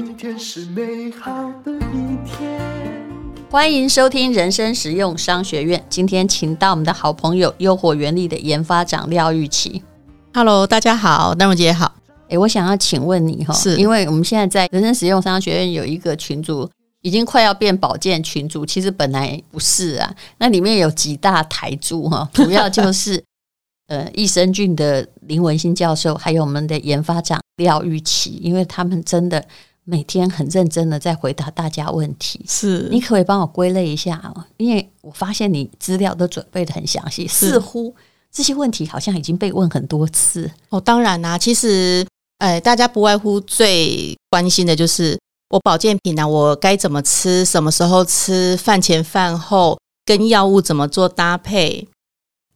今天是美好的一天。欢迎收听人生实用商学院。今天请到我们的好朋友诱惑原理的研发长廖玉琪。Hello，大家好，丹荣姐好。哎，我想要请问你哈，是因为我们现在在人生实用商学院有一个群组，已经快要变保健群组，其实本来不是啊。那里面有几大台柱哈，主要就是呃益生菌的林文新教授，还有我们的研发长廖玉琪，因为他们真的。每天很认真的在回答大家问题，是你可以帮我归类一下哦？因为我发现你资料都准备的很详细，似乎这些问题好像已经被问很多次哦。当然啦、啊，其实，呃，大家不外乎最关心的就是我保健品啊，我该怎么吃，什么时候吃，饭前饭后跟药物怎么做搭配？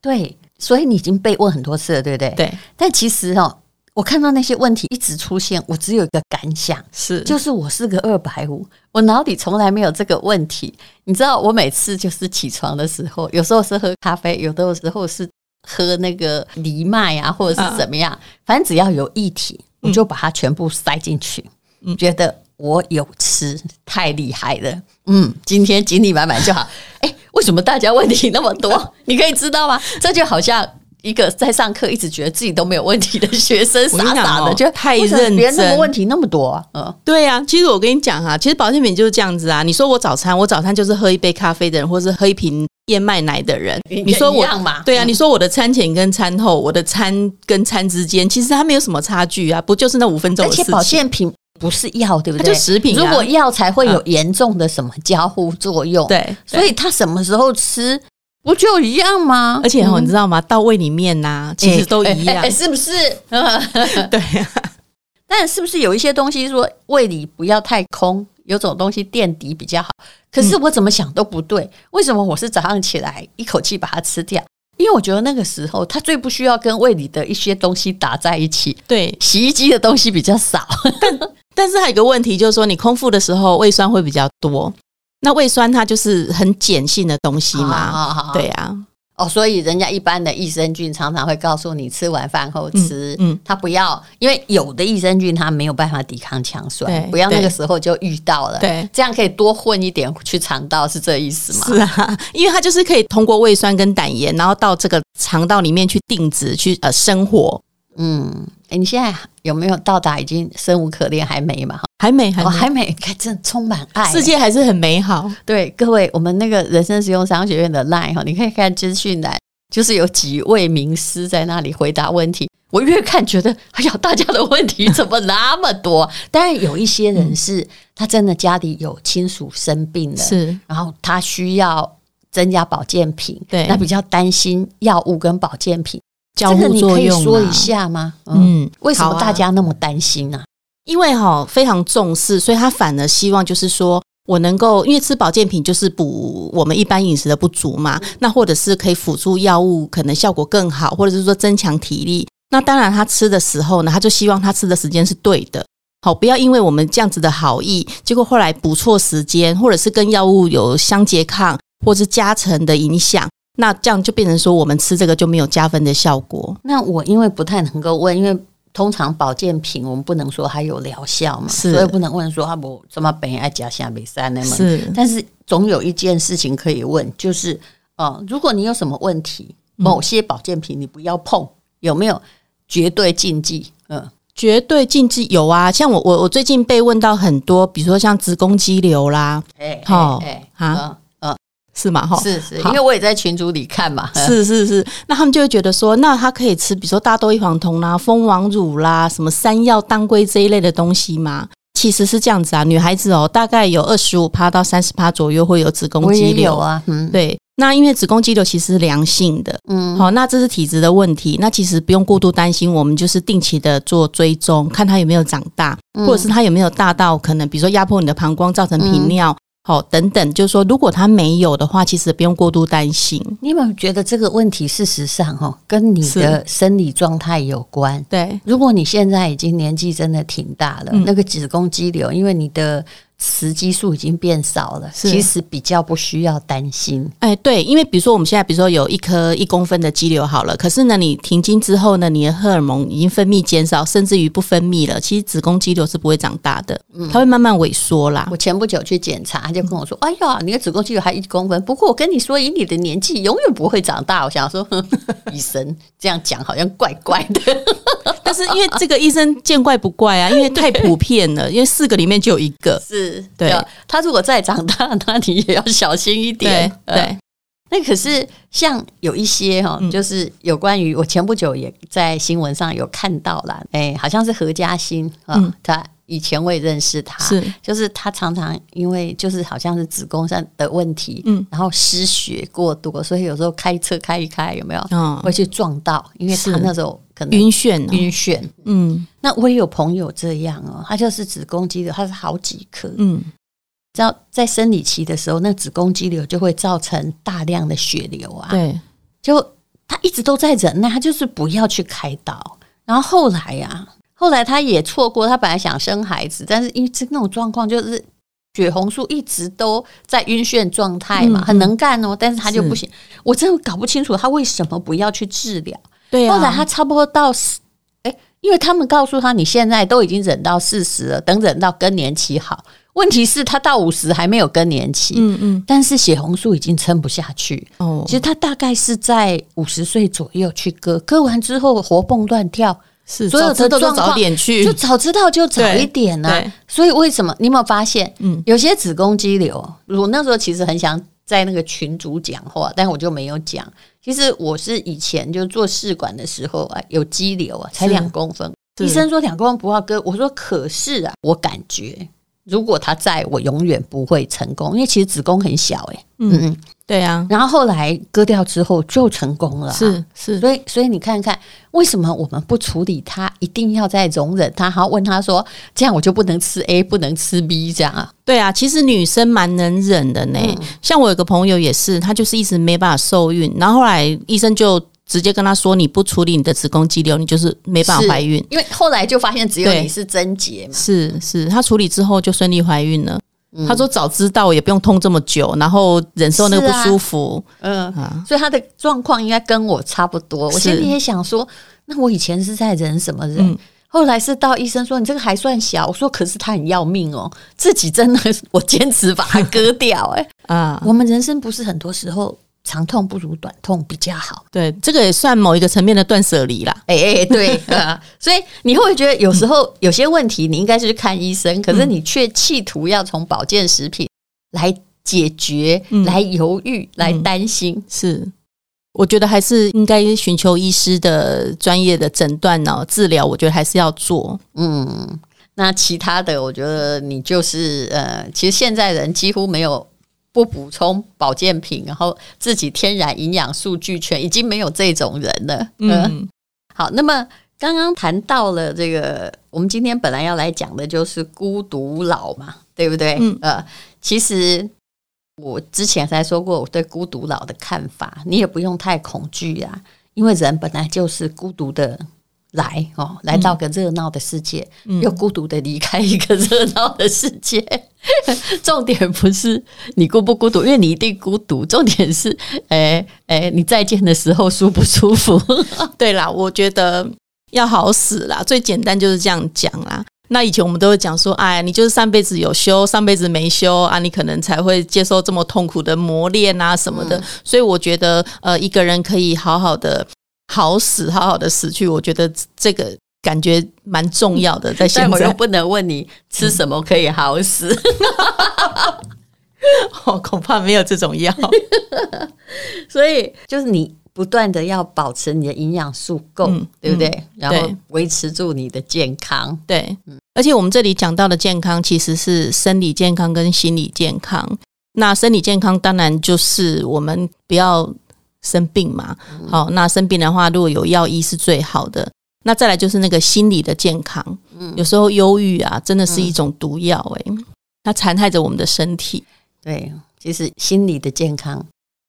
对，所以你已经被问很多次了，对不对？对。但其实哦。我看到那些问题一直出现，我只有一个感想，是就是我是个二百五，我脑里从来没有这个问题。你知道，我每次就是起床的时候，有时候是喝咖啡，有的时候是喝那个藜麦啊，或者是怎么样，反正只要有液体，我就把它全部塞进去。嗯，觉得我有吃，太厉害了。嗯，今天精力满满就好。哎，为什么大家问题那么多？你可以知道吗？这就好像。一个在上课一直觉得自己都没有问题的学生，傻傻的就太认真，别人那么问题那么多啊？嗯，对呀、啊。其实我跟你讲哈，其实保健品就是这样子啊。你说我早餐，我早餐就是喝一杯咖啡的人，或是喝一瓶燕麦奶的人。你说我对啊，你说我的餐前跟餐后，我的餐跟餐之间，其实它没有什么差距啊，不就是那五分钟的事情？而且保健品不是药，对不对？它就食品、啊。如果药才会有严重的什么交互作用，对、嗯，所以他什么时候吃？不就一样吗？而且你知道吗？到胃里面呐、啊，其实都一样，欸欸欸、是不是？对呀、啊。但是不是有一些东西说胃里不要太空，有种东西垫底比较好？可是我怎么想都不对。为什么我是早上起来一口气把它吃掉？因为我觉得那个时候它最不需要跟胃里的一些东西打在一起。对，洗衣机的东西比较少。但但是还有一个问题，就是说你空腹的时候胃酸会比较多。那胃酸它就是很碱性的东西嘛，好好好，对啊，哦，所以人家一般的益生菌常常会告诉你吃完饭后吃，嗯，他不要，因为有的益生菌它没有办法抵抗强酸，不要那个时候就遇到了，对，这样可以多混一点去肠道，是这意思吗？是啊，因为它就是可以通过胃酸跟胆盐，然后到这个肠道里面去定植去呃生活，嗯。欸、你现在有没有到达已经生无可恋还没嘛？还没，还没，哦、还没，看真的充满爱，世界还是很美好。对各位，我们那个人生实用商学院的 line 哈，你可以看资讯栏，就是有几位名师在那里回答问题。我越看觉得，哎呀，大家的问题怎么那么多？当然有一些人是他真的家里有亲属生病了，是，然后他需要增加保健品，对，那比较担心药物跟保健品。交互作用，你可以说一下吗？嗯，为什么大家那么担心呢？因为哈非常重视，所以他反而希望就是说我能够，因为吃保健品就是补我们一般饮食的不足嘛，那或者是可以辅助药物，可能效果更好，或者是说增强体力。那当然他吃的时候呢，他就希望他吃的时间是对的，好，不要因为我们这样子的好意，结果后来补错时间，或者是跟药物有相拮抗，或者是加成的影响。那这样就变成说，我们吃这个就没有加分的效果。那我因为不太能够问，因为通常保健品我们不能说它有疗效嘛，是，所以不能问说它不什么本爱加下比赛那么。是，但是总有一件事情可以问，就是呃，如果你有什么问题，某些保健品你不要碰，有没有绝对禁忌？嗯，绝对禁忌有啊，像我我我最近被问到很多，比如说像子宫肌瘤啦，哎，好，哎，啊。是吗？哈，是是，因为我也在群组里看嘛。是是是，那他们就会觉得说，那他可以吃，比如说大豆异黄酮啦、蜂王乳啦、什么山药、当归这一类的东西吗？其实是这样子啊，女孩子哦，大概有二十五趴到三十趴左右会有子宫肌瘤啊。嗯，对。那因为子宫肌瘤其实是良性的，嗯，好，那这是体质的问题，那其实不用过度担心，我们就是定期的做追踪，看它有没有长大，或者是它有没有大到可能，比如说压迫你的膀胱，造成频尿。好，等等，就是说，如果他没有的话，其实不用过度担心。你有没有觉得这个问题事实上哈，跟你的生理状态有关？对，如果你现在已经年纪真的挺大了，嗯、那个子宫肌瘤，因为你的雌激素已经变少了，其实比较不需要担心。哎，对，因为比如说我们现在，比如说有一颗一公分的肌瘤好了，可是呢，你停经之后呢，你的荷尔蒙已经分泌减少，甚至于不分泌了，其实子宫肌瘤是不会长大的，它会慢慢萎缩啦。我前不久去检查，他就跟我说：“哎呀，你的子宫肌瘤还一公分，不过我跟你说，以你的年纪，永远不会长大。”我想说，呵 呵医生这样讲好像怪怪的。但是因为这个医生见怪不怪啊，因为太普遍了，因为四个里面就有一个 是对。他如果再长大，那你也要小心一点。对，对。那可是像有一些哈，就是有关于我前不久也在新闻上有看到了，哎，好像是何嘉欣啊，他以前我也认识他，是。就是他常常因为就是好像是子宫上的问题，嗯，然后失血过多，所以有时候开车开一开有没有，嗯，会去撞到，因为他那时候可能晕眩，晕眩，嗯，那我也有朋友这样哦，他就是子宫肌瘤，他是好几颗，嗯。知道在生理期的时候，那子宫肌瘤就会造成大量的血流啊。对，就他一直都在忍耐，他就是不要去开刀。然后后来呀、啊，后来他也错过，他本来想生孩子，但是因为这那种状况，就是血红素一直都在晕眩状态嘛，嗯、很能干哦，但是他就不行。我真的搞不清楚他为什么不要去治疗。对、啊，后来他差不多到四，哎，因为他们告诉他，你现在都已经忍到四十了，等忍到更年期好。问题是，他到五十还没有更年期，嗯嗯，但是血红素已经撑不下去。哦，其实他大概是在五十岁左右去割，割完之后活蹦乱跳，是所有的状况早点去，就早知道就早一点呢、啊。所以为什么你有没有发现？嗯，有些子宫肌瘤，我那时候其实很想在那个群主讲话，但我就没有讲。其实我是以前就做试管的时候啊，有肌瘤啊，才两公分，医生说两公分不要割，我说可是啊，我感觉。如果他在我永远不会成功，因为其实子宫很小诶、欸。嗯嗯，对啊。然后后来割掉之后就成功了，是是。所以所以你看看，为什么我们不处理它，一定要再容忍它？好，问他说，这样我就不能吃 A，不能吃 B，这样啊？对啊，其实女生蛮能忍的呢。嗯、像我有个朋友也是，她就是一直没办法受孕，然后后来医生就。直接跟他说，你不处理你的子宫肌瘤，你就是没办法怀孕。因为后来就发现只有你是贞洁嘛。是是，他处理之后就顺利怀孕了。嗯、他说早知道也不用痛这么久，然后忍受那个不舒服。啊、嗯，啊、所以他的状况应该跟我差不多。我现在也想说，那我以前是在忍什么忍？嗯、后来是到医生说你这个还算小，我说可是他很要命哦，自己真的 我坚持把它割掉。哎 啊，我们人生不是很多时候。长痛不如短痛比较好，对，这个也算某一个层面的断舍离啦。哎哎、欸，对 啊，所以你会不会觉得有时候有些问题你应该是去看医生，嗯、可是你却企图要从保健食品来解决，嗯、来犹豫，来担心。嗯、是，我觉得还是应该寻求医师的专业的诊断呢，治疗。我觉得还是要做。嗯，那其他的，我觉得你就是呃，其实现在人几乎没有。不补充保健品，然后自己天然营养素俱全，已经没有这种人了。嗯，好，那么刚刚谈到了这个，我们今天本来要来讲的就是孤独老嘛，对不对？嗯，呃，其实我之前才说过我对孤独老的看法，你也不用太恐惧啊，因为人本来就是孤独的。来哦，来到个热闹的世界，嗯、又孤独的离开一个热闹的世界。嗯、重点不是你孤不孤独，因为你一定孤独。重点是，哎哎，你再见的时候舒不舒服？对啦，我觉得要好死啦，最简单就是这样讲啦。那以前我们都会讲说，哎，你就是上辈子有修，上辈子没修啊，你可能才会接受这么痛苦的磨练啊什么的。嗯、所以我觉得，呃，一个人可以好好的。好死，好好的死去，我觉得这个感觉蛮重要的。在现在，我又不能问你吃什么可以好死，我、嗯、恐怕没有这种药。所以，就是你不断的要保持你的营养素够，嗯、对不对？嗯、然后维持住你的健康。对，而且我们这里讲到的健康，其实是生理健康跟心理健康。那生理健康当然就是我们不要。生病嘛，好，那生病的话，如果有药医是最好的。那再来就是那个心理的健康，嗯，有时候忧郁啊，真的是一种毒药诶，它残害着我们的身体。对，其实心理的健康，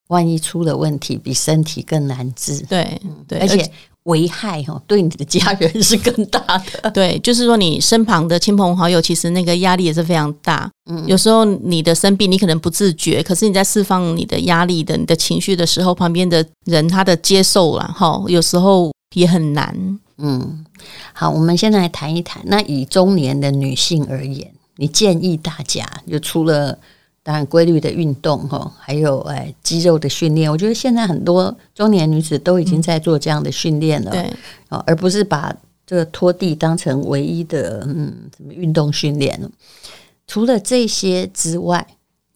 万一出了问题，比身体更难治。对，对，而且危害哈，对你的家人是更大的。对，就是说你身旁的亲朋好友，其实那个压力也是非常大。嗯，有时候你的生病，你可能不自觉，可是你在释放你的压力的、你的情绪的时候，旁边的人他的接受了哈，有时候也很难。嗯，好，我们现在来谈一谈，那以中年的女性而言，你建议大家就除了。当然，规律的运动哈，还有哎肌肉的训练，我觉得现在很多中年女子都已经在做这样的训练了，对，而不是把这个拖地当成唯一的嗯什么运动训练。除了这些之外，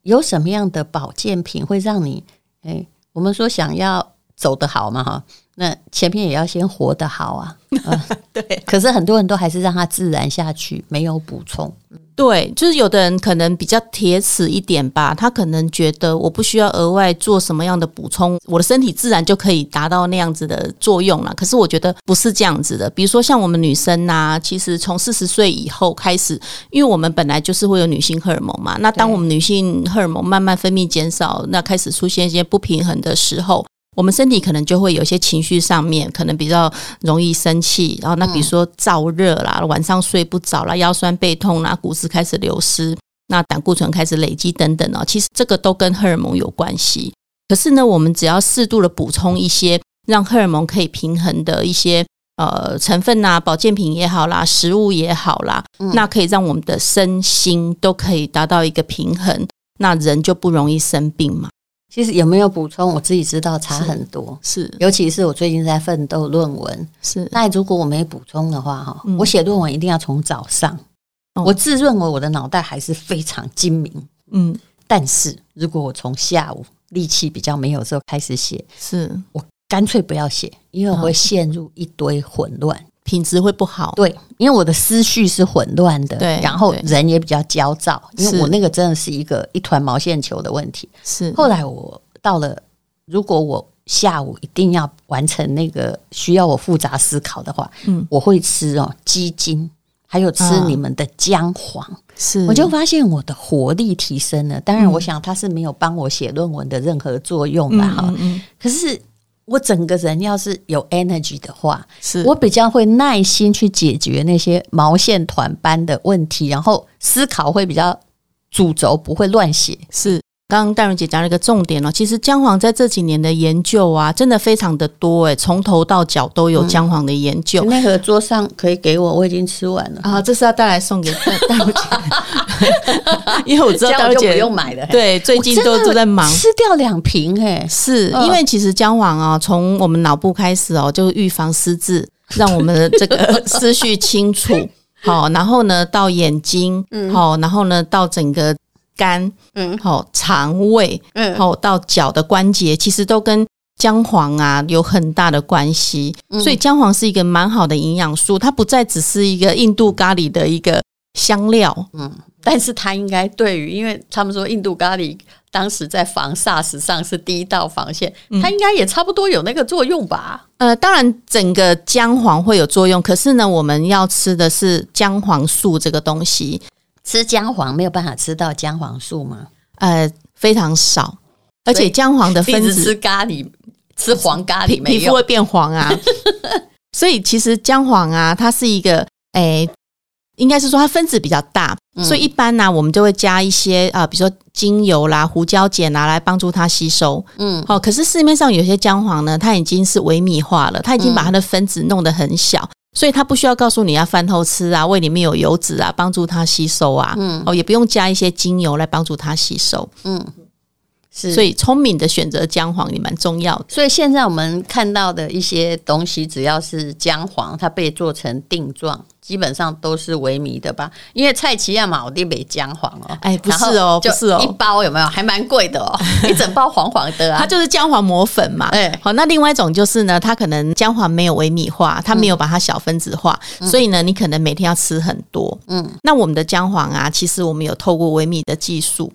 有什么样的保健品会让你哎，我们说想要走得好嘛哈，那前面也要先活得好啊。对，可是很多人都还是让它自然下去，没有补充。对，就是有的人可能比较铁齿一点吧，他可能觉得我不需要额外做什么样的补充，我的身体自然就可以达到那样子的作用了。可是我觉得不是这样子的。比如说像我们女生呐、啊，其实从四十岁以后开始，因为我们本来就是会有女性荷尔蒙嘛，那当我们女性荷尔蒙慢慢分泌减少，那开始出现一些不平衡的时候。我们身体可能就会有一些情绪上面，可能比较容易生气，然后那比如说燥热啦，晚上睡不着啦，腰酸背痛啦，骨质开始流失，那胆固醇开始累积等等哦，其实这个都跟荷尔蒙有关系。可是呢，我们只要适度的补充一些让荷尔蒙可以平衡的一些呃成分呐，保健品也好啦，食物也好啦，那可以让我们的身心都可以达到一个平衡，那人就不容易生病嘛。其实有没有补充，我自己知道差很多。是，是尤其是我最近在奋斗论文。是，那如果我没补充的话，哈、嗯，我写论文一定要从早上。哦、我自认为我的脑袋还是非常精明。嗯，但是如果我从下午力气比较没有的时候开始写，是我干脆不要写，因为我会陷入一堆混乱。嗯品质会不好，对，因为我的思绪是混乱的，对，然后人也比较焦躁，因为我那个真的是一个一团毛线球的问题。是，后来我到了，如果我下午一定要完成那个需要我复杂思考的话，嗯，我会吃哦鸡精，还有吃你们的姜黄，是，我就发现我的活力提升了。当然，我想它是没有帮我写论文的任何作用的哈，可是。我整个人要是有 energy 的话，是我比较会耐心去解决那些毛线团般的问题，然后思考会比较主轴，不会乱写。是。刚刚淡如姐讲了一个重点哦，其实姜黄在这几年的研究啊，真的非常的多诶，从头到脚都有姜黄的研究。嗯、那个桌上可以给我，我已经吃完了。啊，这是要带来送给 淡如姐，因为我知道淡如姐不用买的，对，最近都都在忙，吃掉两瓶诶，是因为其实姜黄啊，从我们脑部开始哦，就预防失智，让我们的这个思绪清楚，好，然后呢到眼睛，好，然后呢到整个。肝，嗯，好，肠胃，嗯，好，到脚的关节，其实都跟姜黄啊有很大的关系。嗯、所以姜黄是一个蛮好的营养素，它不再只是一个印度咖喱的一个香料，嗯，但是它应该对于，因为他们说印度咖喱当时在防 SARS 上是第一道防线，它应该也差不多有那个作用吧？呃，当然整个姜黄会有作用，可是呢，我们要吃的是姜黄素这个东西。吃姜黄没有办法吃到姜黄素吗？呃，非常少，而且姜黄的分子吃咖喱吃黄咖喱皮肤会变黄啊。所以其实姜黄啊，它是一个诶、欸，应该是说它分子比较大，嗯、所以一般呢、啊，我们就会加一些啊、呃，比如说精油啦、胡椒碱啊，来帮助它吸收。嗯，好，可是市面上有些姜黄呢，它已经是微米化了，它已经把它的分子弄得很小。嗯所以它不需要告诉你要饭后吃啊，胃里面有油脂啊，帮助它吸收啊。嗯，哦，也不用加一些精油来帮助它吸收。嗯，是。所以聪明的选择姜黄也蛮重要的。所以现在我们看到的一些东西，只要是姜黄，它被做成定状。基本上都是微米的吧，因为菜奇亚嘛，我得买姜黄哦。哎，不是哦，不是哦，一包有没有？还蛮贵的哦，一整包黄黄的啊。它就是姜黄磨粉嘛。哎，好，那另外一种就是呢，它可能姜黄没有微米化，它没有把它小分子化，嗯、所以呢，你可能每天要吃很多。嗯，那我们的姜黄啊，其实我们有透过微米的技术，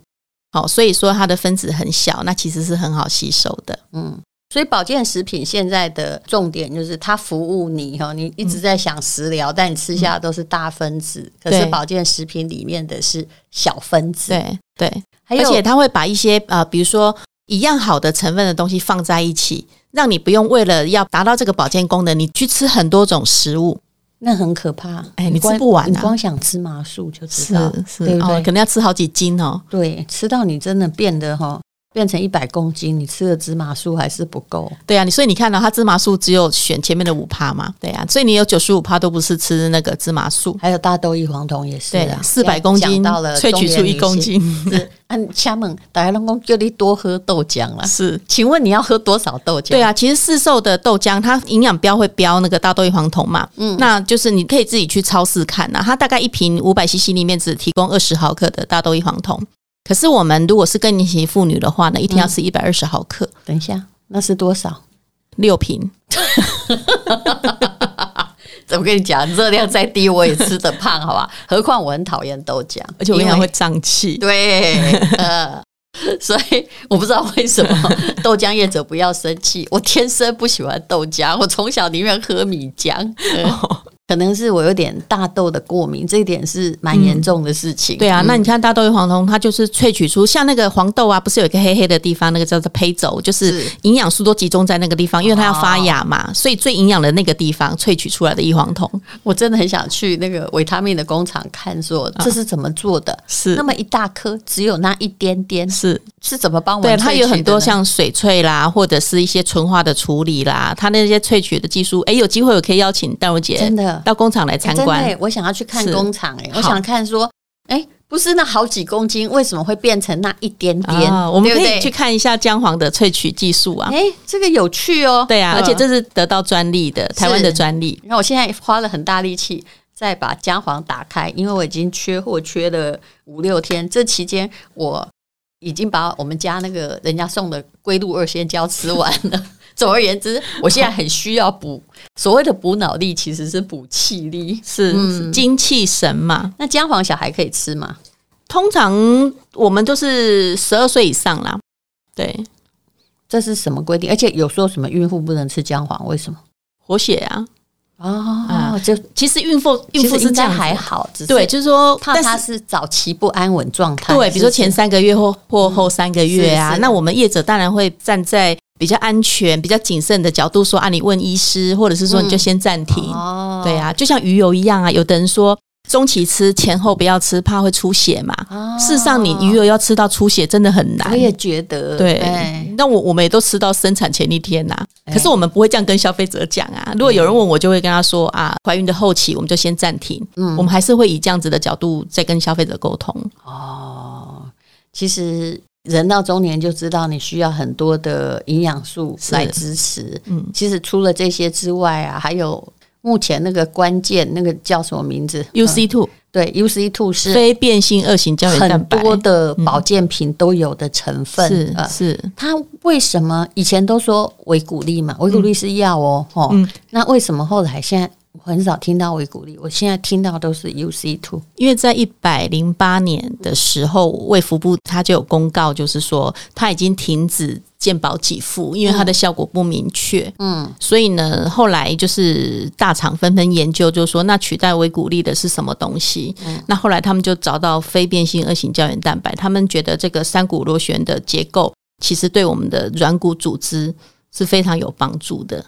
好，所以说它的分子很小，那其实是很好吸收的。嗯。所以保健食品现在的重点就是它服务你哈，你一直在想食疗，嗯、但你吃下的都是大分子，嗯、可是保健食品里面的是小分子。对对，还而且它会把一些呃，比如说一样好的成分的东西放在一起，让你不用为了要达到这个保健功能，你去吃很多种食物，那很可怕。哎，你吃不完啊，你光想吃麻素就知道，是是对不对？哦，可能要吃好几斤哦。对，吃到你真的变得哈。变成一百公斤，你吃的芝麻素还是不够。对啊，你所以你看到它芝麻素只有选前面的五趴嘛？对啊，所以你有九十五趴都不是吃那个芝麻素，还有大豆异黄酮也是啊，四百公斤萃取出一公斤。是，按家门大家都讲叫你多喝豆浆了。是，请问你要喝多少豆浆？对啊，其实市售的豆浆它营养标会标那个大豆异黄酮嘛，嗯，那就是你可以自己去超市看呐，它大概一瓶五百 CC 里面只提供二十毫克的大豆异黄酮。可是我们如果是更年期妇女的话呢，一天要吃一百二十毫克。等一下，那是多少？六瓶。怎么跟你讲？热量再低我也吃得胖，好吧？何况我很讨厌豆浆，而且我经常会胀气。对，呃，所以我不知道为什么豆浆业者不要生气。我天生不喜欢豆浆，我从小宁愿喝米浆。哦可能是我有点大豆的过敏，这一点是蛮严重的事情。嗯、对啊，那你看大豆异黄酮，它就是萃取出像那个黄豆啊，不是有一个黑黑的地方，那个叫做胚轴，就是营养素都集中在那个地方，因为它要发芽嘛，所以最营养的那个地方萃取出来的异黄酮，我真的很想去那个维他命的工厂看，说这是怎么做的？是那么一大颗，只有那一点点，是是怎么帮我们？对，它有很多像水萃啦，或者是一些纯化的处理啦，它那些萃取的技术，哎，有机会我可以邀请戴茹姐真的。到工厂来参观，欸，我想要去看工厂哎，我想看说，哎，欸，不是那好几公斤，为什么会变成那一点点？啊，我们可以去看一下姜黄的萃取技术啊！哎，欸，这个有趣哦。对啊，而且这是得到专利的，台湾的专利。然后我现在花了很大力气再把姜黄打开，因为我已经缺货缺了五六天，这期间我已经把我们家那个人家送的龟鹿二仙胶吃完了。总而言之，我现在很需要补。所谓的补脑力，其实是补气力，是、嗯、精气神嘛。那姜黄小孩可以吃吗？通常我们都是十二岁以上啦。对，这是什么规定？而且有说什么孕妇不能吃姜黄？为什么？活血啊！哦，就其实孕妇孕妇是这样还好，对，就是说怕她是早期不安稳状态。对，比如说前三个月或或后三个月啊，那我们业者当然会站在。比较安全、比较谨慎的角度说啊，你问医师，或者是说你就先暂停。对啊，就像鱼油一样啊，有的人说中期吃，前后不要吃，怕会出血嘛。哦、事实上，你鱼油要吃到出血真的很难。我也觉得，对。哎、那我我们也都吃到生产前一天呐、啊，可是我们不会这样跟消费者讲啊。如果有人问我，就会跟他说啊，怀孕的后期我们就先暂停。嗯，我们还是会以这样子的角度再跟消费者沟通。哦，其实。人到中年就知道你需要很多的营养素来支持。嗯，其实除了这些之外啊，还有目前那个关键那个叫什么名字？UC two，对，UC two 是非变性二型胶原蛋白，很多的保健品都有的成分。是是，它为什么以前都说维骨力嘛？维骨力是药哦，哦，那为什么后来现在？我很少听到维骨力，我现在听到都是 UC two，因为在一百零八年的时候，卫福部他就有公告，就是说他已经停止健保给付，因为它的效果不明确。嗯，所以呢，后来就是大厂纷纷研究，就是说那取代维骨力的是什么东西？嗯，那后来他们就找到非变性二型胶原蛋白，他们觉得这个三股螺旋的结构其实对我们的软骨组织是非常有帮助的。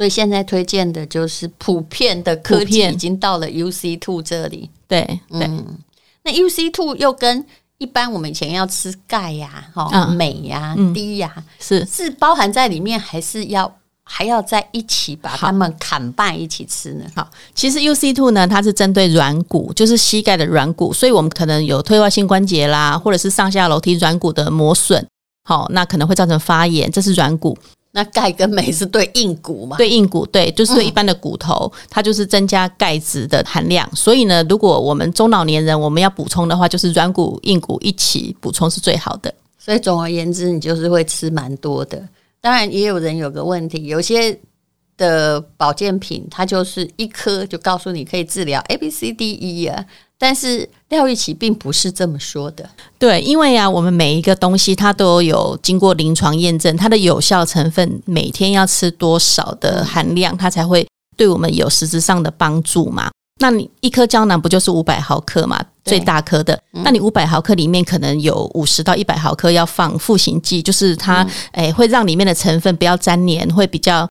所以现在推荐的就是普遍的科技已经到了 UC two 这里，对对。嗯，那 UC two 又跟一般我们以前要吃钙呀、哈镁呀、D 呀，是。是包含在里面，还是要还要在一起把它们砍半一起吃呢？好，其实 UC two 呢，它是针对软骨，就是膝盖的软骨，所以我们可能有退化性关节啦，或者是上下楼梯软骨的磨损，好，那可能会造成发炎，这是软骨。那钙跟镁是对硬骨嘛？对硬骨，对，就是对一般的骨头，嗯、它就是增加钙质的含量。所以呢，如果我们中老年人我们要补充的话，就是软骨、硬骨一起补充是最好的。所以总而言之，你就是会吃蛮多的。当然，也有人有个问题，有些的保健品它就是一颗就告诉你可以治疗 A、B、C、D、E 啊。但是廖玉琪并不是这么说的，对，因为啊，我们每一个东西它都有经过临床验证，它的有效成分每天要吃多少的含量，它才会对我们有实质上的帮助嘛。那你一颗胶囊不就是五百毫克嘛？最大颗的，嗯、那你五百毫克里面可能有五十到一百毫克要放复形剂，就是它诶、嗯欸、会让里面的成分不要粘黏，会比较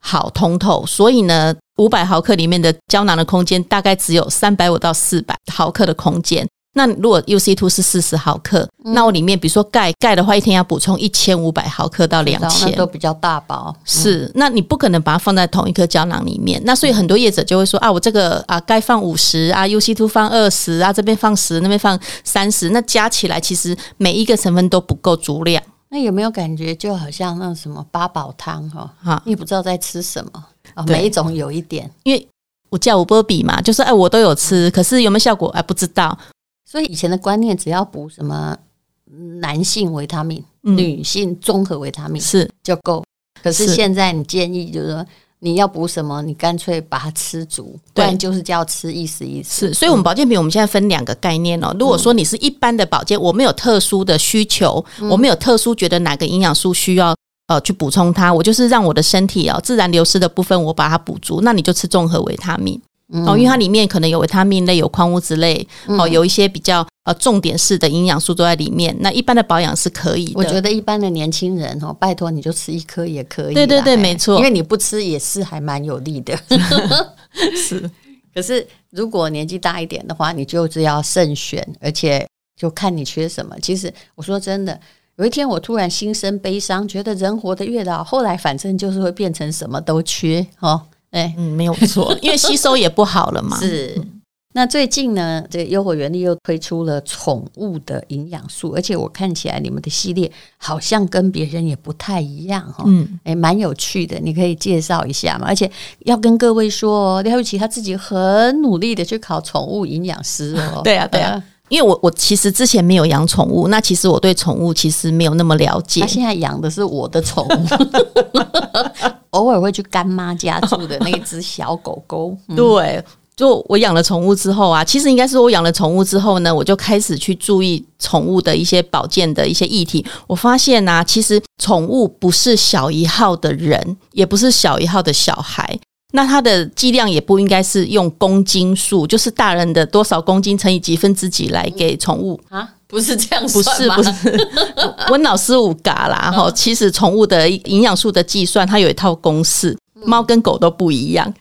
好通透。所以呢，五百毫克里面的胶囊的空间大概只有三百五到四百毫克的空间。那如果 UC Two 是四十毫克，嗯、那我里面比如说钙，钙的话一天要补充一千五百毫克到两千，都比较大包。是，那你不可能把它放在同一颗胶囊里面。那所以很多业者就会说啊，我这个啊钙放五十啊，UC Two 放二十啊，这边放十，那边放三十，那加起来其实每一个成分都不够足量。那有没有感觉就好像那什么八宝汤哈？哈，你不知道在吃什么啊？每一种有一点，因为我叫我波比嘛，就是哎，我都有吃，可是有没有效果哎，不知道。所以以前的观念，只要补什么男性维他命、嗯、女性综合维他命是就够。可是现在你建议就是说，你要补什么，你干脆把它吃足，不然就是叫吃意思意思。是，所以我们保健品我们现在分两个概念哦。如果说你是一般的保健，我没有特殊的需求，我没有特殊觉得哪个营养素需要呃去补充它，我就是让我的身体哦自然流失的部分我把它补足，那你就吃综合维他命。哦，因为它里面可能有维他命类、有矿物质类，哦，有一些比较呃重点式的营养素都在里面。那一般的保养是可以的。我觉得一般的年轻人哦，拜托你就吃一颗也可以。对对对，没错，因为你不吃也是还蛮有利的。是，可是如果年纪大一点的话，你就是要慎选，而且就看你缺什么。其实我说真的，有一天我突然心生悲伤，觉得人活得越老，后来反正就是会变成什么都缺哦。哎，嗯，没有错，因为吸收也不好了嘛。是，那最近呢，这个优活原力又推出了宠物的营养素，而且我看起来你们的系列好像跟别人也不太一样哈。嗯，哎，蛮有趣的，你可以介绍一下嘛。而且要跟各位说，廖玉琪他自己很努力的去考宠物营养师哦。对啊，对啊。因为我我其实之前没有养宠物，那其实我对宠物其实没有那么了解。他现在养的是我的宠物，偶尔会去干妈家住的那只小狗狗。嗯、对，就我养了宠物之后啊，其实应该是我养了宠物之后呢，我就开始去注意宠物的一些保健的一些议题。我发现啊，其实宠物不是小一号的人，也不是小一号的小孩。那它的剂量也不应该是用公斤数，就是大人的多少公斤乘以几分之几来给宠物啊？不是这样算吗？不是不是，温老师五嘎啦哈。其实宠物的营养素的计算，它有一套公式，猫跟狗都不一样。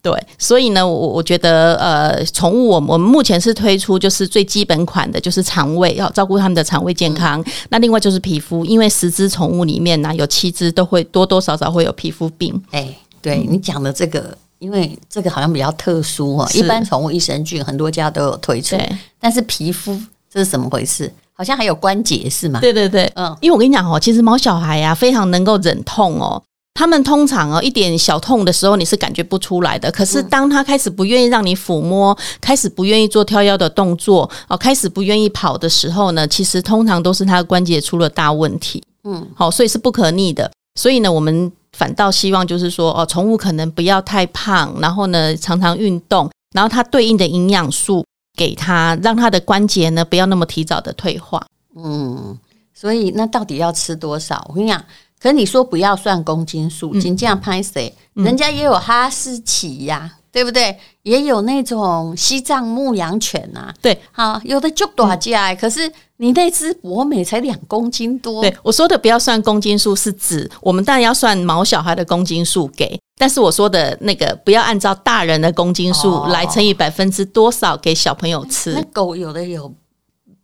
对，所以呢，我我觉得呃，宠物我们我们目前是推出就是最基本款的，就是肠胃要照顾它们的肠胃健康。嗯、那另外就是皮肤，因为十只宠物里面呢，有七只都会多多少少会有皮肤病。哎。对你讲的这个，因为这个好像比较特殊哦。一般宠物益生菌很多家都有推出，但是皮肤这是怎么回事？好像还有关节是吗？对对对，嗯，因为我跟你讲哦，其实毛小孩呀非常能够忍痛哦。他们通常哦一点小痛的时候你是感觉不出来的，可是当他开始不愿意让你抚摸，开始不愿意做跳跃的动作哦，开始不愿意跑的时候呢，其实通常都是他的关节出了大问题。嗯，好，所以是不可逆的。所以呢，我们。反倒希望就是说，哦，宠物可能不要太胖，然后呢，常常运动，然后它对应的营养素给它，让它的关节呢不要那么提早的退化。嗯，所以那到底要吃多少？我跟你讲，可是你说不要算公斤数，仅这样拍谁？人家也有哈士奇呀。对不对？也有那种西藏牧羊犬呐、啊，对，好，有的就大家，可是你那只博美才两公斤多。对，我说的不要算公斤数，是指我们当然要算毛小孩的公斤数给，但是我说的那个不要按照大人的公斤数来乘以百分之多少给小朋友吃。那狗有的有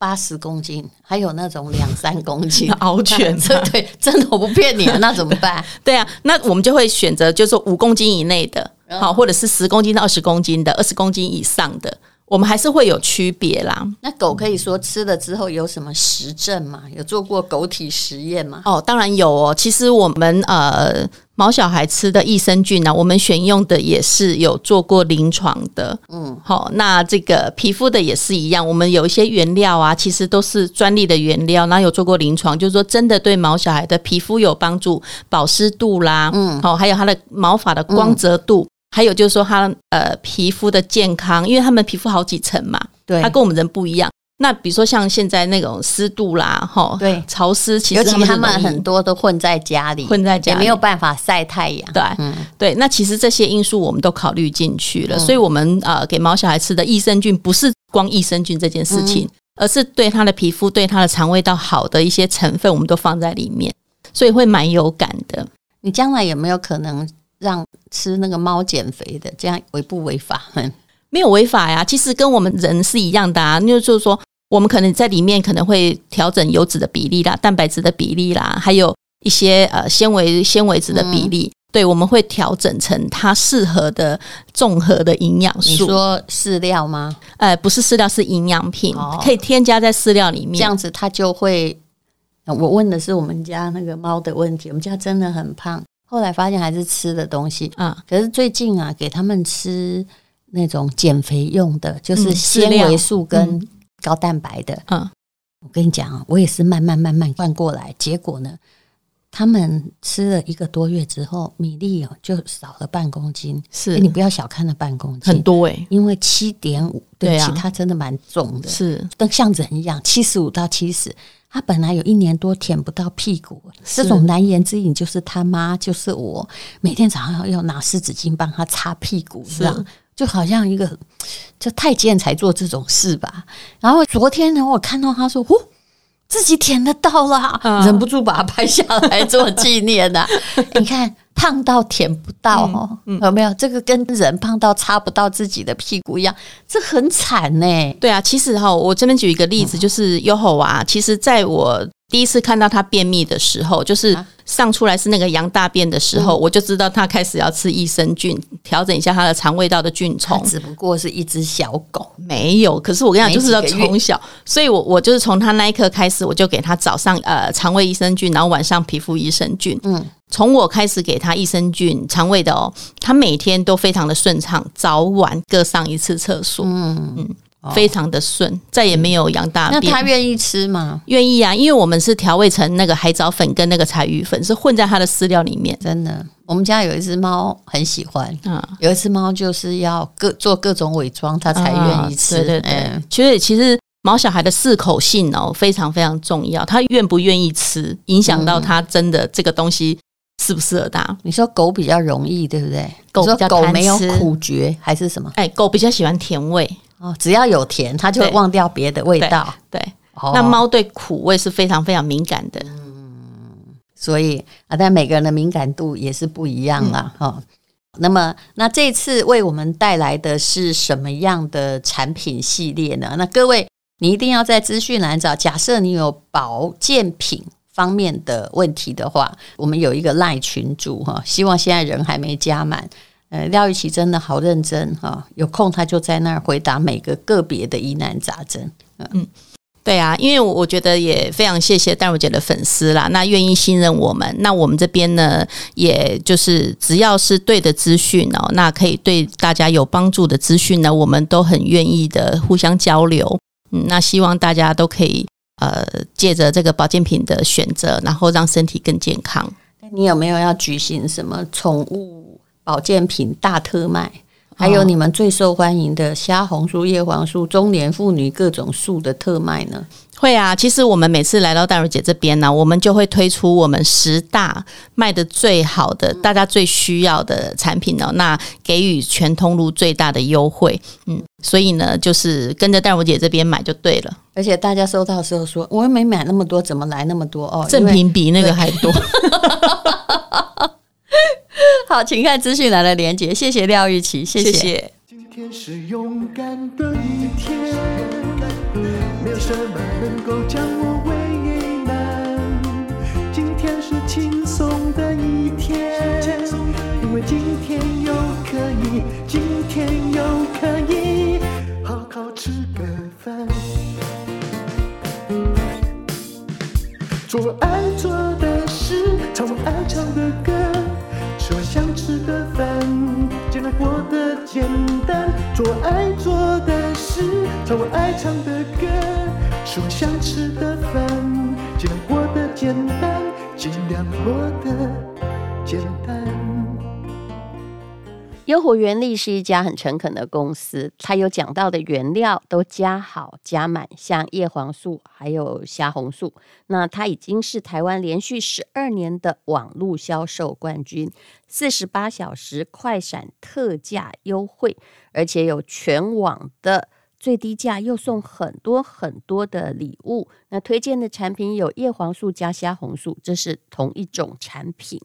八十公斤，还有那种两三公斤 獒犬，对，真的我不骗你，那怎么办？对啊，那我们就会选择就是五公斤以内的。好，或者是十公斤到二十公斤的，二十公斤以上的，我们还是会有区别啦。那狗可以说吃了之后有什么实证吗？有做过狗体实验吗？哦，当然有哦。其实我们呃。毛小孩吃的益生菌呢、啊，我们选用的也是有做过临床的，嗯，好，那这个皮肤的也是一样，我们有一些原料啊，其实都是专利的原料，然后有做过临床，就是说真的对毛小孩的皮肤有帮助，保湿度啦，嗯，好，还有它的毛发的光泽度，嗯、还有就是说他呃皮肤的健康，因为他们皮肤好几层嘛，对，它跟我们人不一样。那比如说像现在那种湿度啦，哈，对，潮湿，其实他们们很多都混在家里，混在家没有办法晒太阳。对，嗯，对。那其实这些因素我们都考虑进去了，嗯所以我们呃给毛小孩吃的益生菌不是光益生菌这件事情，嗯而是对他的皮肤、对他的肠胃道好的一些成分，我们都放在里面，所以会蛮有感的。你将来有没有可能让吃那个猫减肥的？这样违不违法？没有违法呀，其实跟我们人是一样的啊。那就是说，我们可能在里面可能会调整油脂的比例啦、蛋白质的比例啦，还有一些呃纤维纤维质的比例。嗯、对，我们会调整成它适合的综合的营养素。你说饲料吗？呃，不是饲料，是营养品，哦、可以添加在饲料里面。这样子它就会。我问的是我们家那个猫的问题。我们家真的很胖，后来发现还是吃的东西啊。可是最近啊，给他们吃。那种减肥用的，就是纤维素跟高蛋白的。嗯，嗯我跟你讲啊，我也是慢慢慢慢换过来，结果呢，他们吃了一个多月之后，米粒哦就少了半公斤。是、欸，你不要小看了半公斤，很多诶、欸，因为七点五，对啊，它真的蛮重的，是跟像人一样，七十五到七十。他本来有一年多舔不到屁股，这种难言之隐就是他妈，就是我，每天早上要要拿湿纸巾帮他擦屁股，是这样。就好像一个就太监才做这种事吧。然后昨天呢，我看到他说：“哦，自己舔得到了，嗯、忍不住把它拍下来做纪念呐、啊。欸 ”你看胖到舔不到哦，嗯嗯、有没有？这个跟人胖到擦不到自己的屁股一样，这很惨呢。对啊，其实哈，我这边举一个例子，就是优厚啊。其实在我第一次看到他便秘的时候，就是。上出来是那个羊大便的时候，嗯、我就知道他开始要吃益生菌，调整一下他的肠胃道的菌丛。只不过是一只小狗，没有。可是我跟你讲，就是要从小，所以我我就是从他那一刻开始，我就给他早上呃肠胃益生菌，然后晚上皮肤益生菌。嗯，从我开始给他益生菌肠胃的哦，他每天都非常的顺畅，早晚各上一次厕所。嗯嗯。非常的顺，再也没有羊大便。那他愿意吃吗？愿意啊，因为我们是调味成那个海藻粉跟那个柴鱼粉，是混在他的饲料里面。真的，我们家有一只猫很喜欢，嗯，有一只猫就是要各做各种伪装，它才愿意吃。啊、对对对，嗯、其实其实毛小孩的适口性哦非常非常重要，他愿不愿意吃，影响到他真的这个东西适不适合他。嗯、你说狗比较容易，对不对？狗比较狗没有苦觉还是什么？哎，狗比较喜欢甜味。哦，只要有甜，它就会忘掉别的味道。对，对哦、那猫对苦味是非常非常敏感的。嗯，所以啊，但每个人的敏感度也是不一样啦。哈、嗯哦，那么那这次为我们带来的是什么样的产品系列呢？那各位，你一定要在资讯栏找。假设你有保健品方面的问题的话，我们有一个赖群主哈，希望现在人还没加满。呃，廖玉琪真的好认真哈，有空他就在那儿回答每个个别的疑难杂症。嗯，对啊，因为我觉得也非常谢谢戴茹姐的粉丝啦，那愿意信任我们，那我们这边呢，也就是只要是对的资讯哦，那可以对大家有帮助的资讯呢，我们都很愿意的互相交流。嗯，那希望大家都可以呃，借着这个保健品的选择，然后让身体更健康。你有没有要举行什么宠物？保健品大特卖，还有你们最受欢迎的虾红素、叶黄素、中年妇女各种素的特卖呢？会啊，其实我们每次来到戴茹姐这边呢，我们就会推出我们十大卖的最好的、大家最需要的产品哦，那给予全通路最大的优惠。嗯，所以呢，就是跟着戴茹姐这边买就对了。而且大家收到的时候说，我又没买那么多，怎么来那么多哦？赠品比那个还多。好，请看资讯栏的连接。谢谢廖玉琪，谢谢。谢谢。今天是勇敢的一天，没有什么能够将爱唱的歌。吃我想吃的饭，尽量过得简单，尽量过得简单。优活原力是一家很诚恳的公司，它有讲到的原料都加好加满，像叶黄素还有虾红素。那它已经是台湾连续十二年的网络销售冠军，四十八小时快闪特价优惠，而且有全网的最低价，又送很多很多的礼物。那推荐的产品有叶黄素加虾红素，这是同一种产品。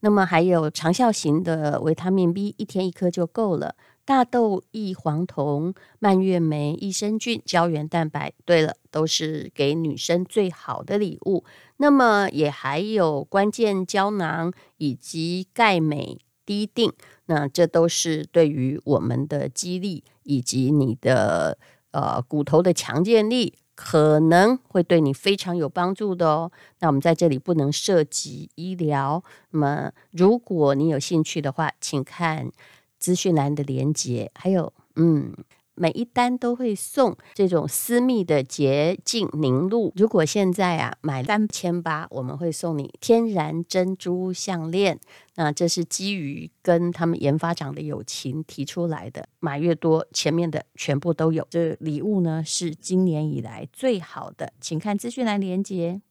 那么还有长效型的维他命 B，一天一颗就够了。大豆异黄酮、蔓越莓、益生菌、胶原蛋白，对了，都是给女生最好的礼物。那么也还有关键胶囊以及钙镁一定，那这都是对于我们的肌力以及你的呃骨头的强健力。可能会对你非常有帮助的哦。那我们在这里不能涉及医疗。那么，如果你有兴趣的话，请看资讯栏的连接。还有，嗯。每一单都会送这种私密的洁净凝露。如果现在啊买三千八，我们会送你天然珍珠项链。那这是基于跟他们研发长的友情提出来的。买越多，前面的全部都有。这礼物呢是今年以来最好的，请看资讯栏连接。